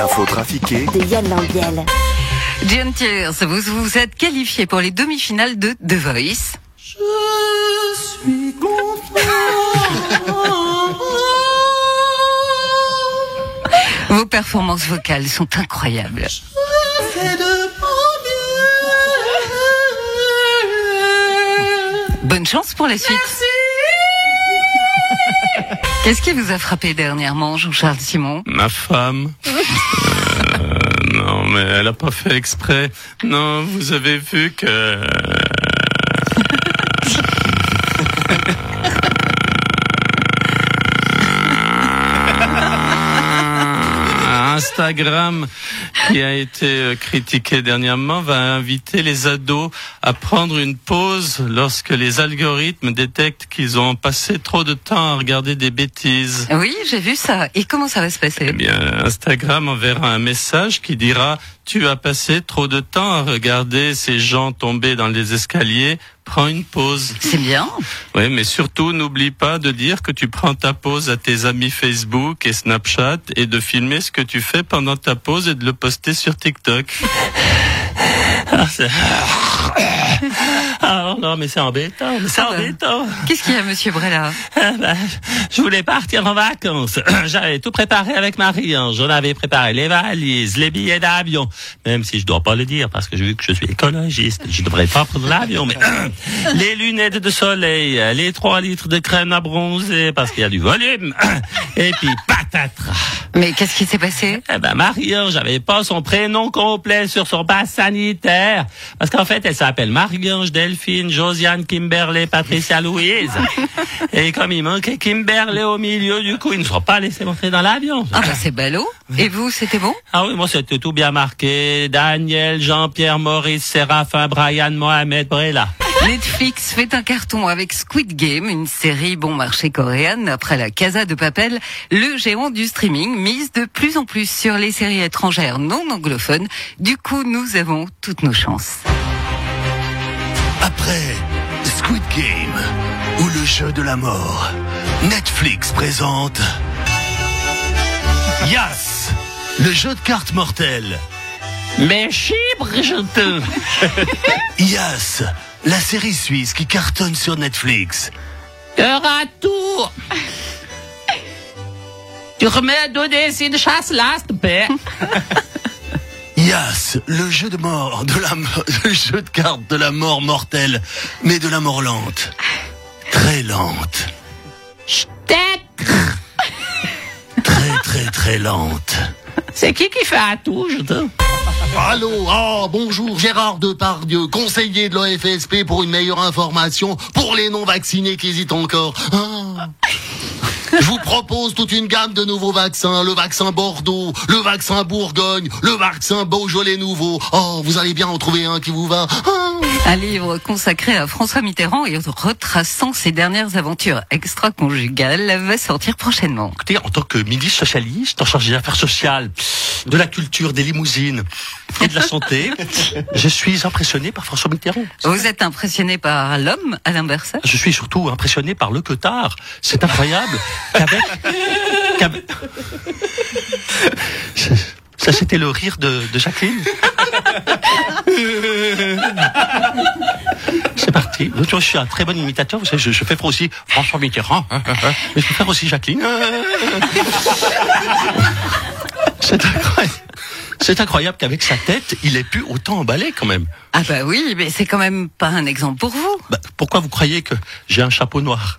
L'info trafiquée de Yann Lambiel. John Tiers, vous vous êtes qualifié pour les demi-finales de The Voice. Je suis Vos performances vocales sont incroyables. Bonne chance pour la suite. Qu'est-ce qui vous a frappé dernièrement, Jean-Charles Simon Ma femme. Euh, non, mais elle a pas fait exprès. Non, vous avez vu que. Instagram, qui a été euh, critiqué dernièrement, va inviter les ados à prendre une pause lorsque les algorithmes détectent qu'ils ont passé trop de temps à regarder des bêtises. Oui, j'ai vu ça. Et comment ça va se Eh passer bien, Instagram enverra un message qui dira tu as passé trop de temps à regarder ces gens tomber dans les escaliers, prends une pause. C'est bien. Oui, mais surtout n'oublie pas de dire que tu prends ta pause à tes amis Facebook et Snapchat et de filmer ce que tu fais pendant ta pause et de le poster sur TikTok. Ah, Ah, non, mais c'est embêtant, mais c'est Ah bah. embêtant. Qu'est-ce qu'il y a, monsieur Brella Ah ben, je voulais partir en vacances. J'avais tout préparé avec Marie. hein. J'en avais préparé les valises, les billets d'avion. Même si je dois pas le dire parce que vu que je suis écologiste, je devrais pas prendre l'avion. Mais les lunettes de soleil, les 3 litres de crème à bronzer parce qu'il y a du volume. Et puis patatras. Mais qu'est-ce qui s'est passé? Eh ben Marie-Ange, j'avais pas son prénom complet sur son passe sanitaire. Parce qu'en fait, elle s'appelle Marie-Ange Delphine Josiane Kimberley Patricia Louise. Et comme il manquait Kimberley au milieu, du coup, ils ne sont pas laissés monter dans l'avion. Ah bah c'est ballot. Et vous, c'était bon? Ah oui, moi c'était tout bien marqué. Daniel, Jean-Pierre, Maurice, Séraphin, Brian, Mohamed, Brella. Netflix fait un carton avec Squid Game, une série bon marché coréenne. Après la Casa de Papel, le géant du streaming mise de plus en plus sur les séries étrangères non anglophones. Du coup, nous avons toutes nos chances. Après Squid Game ou le jeu de la mort, Netflix présente Yas, le jeu de cartes mortel. Mais chibre, je te... Yas, la série suisse qui cartonne sur Netflix. Cœur à tour. Tu remets à donner une chasse te plaît. Yas, le jeu de mort, de la, le jeu de cartes de la mort mortelle, mais de la mort lente. Très lente. Très très très lente. C'est qui qui fait à tout, je te... Allô, oh, bonjour, Gérard Depardieu, conseiller de l'OFSP pour une meilleure information pour les non-vaccinés qui hésitent encore. Ah. Je vous propose toute une gamme de nouveaux vaccins, le vaccin Bordeaux, le vaccin Bourgogne, le vaccin Beaujolais nouveau. Oh, vous allez bien en trouver un qui vous va. Ah. Un livre consacré à François Mitterrand et retraçant ses dernières aventures extra-conjugales va sortir prochainement. Écoutez, en tant que ministre socialiste, en charge des affaires sociales, de la culture, des limousines et de la santé, je suis impressionné par François Mitterrand. Vous êtes impressionné par l'homme, Alain Berset? Je suis surtout impressionné par le Cotard. C'est incroyable qu'avec... qu'avec- Ça, c'était le rire de, de Jacqueline. C'est parti. Je suis un très bon imitateur. Vous savez, je, je fais aussi François Mitterrand. hein, hein, hein. Mais je peux faire aussi Jacqueline. C'est incroyable. C'est incroyable qu'avec sa tête, il ait pu autant emballer quand même. Ah bah oui, mais c'est quand même pas un exemple pour vous. Bah, pourquoi vous croyez que j'ai un chapeau noir?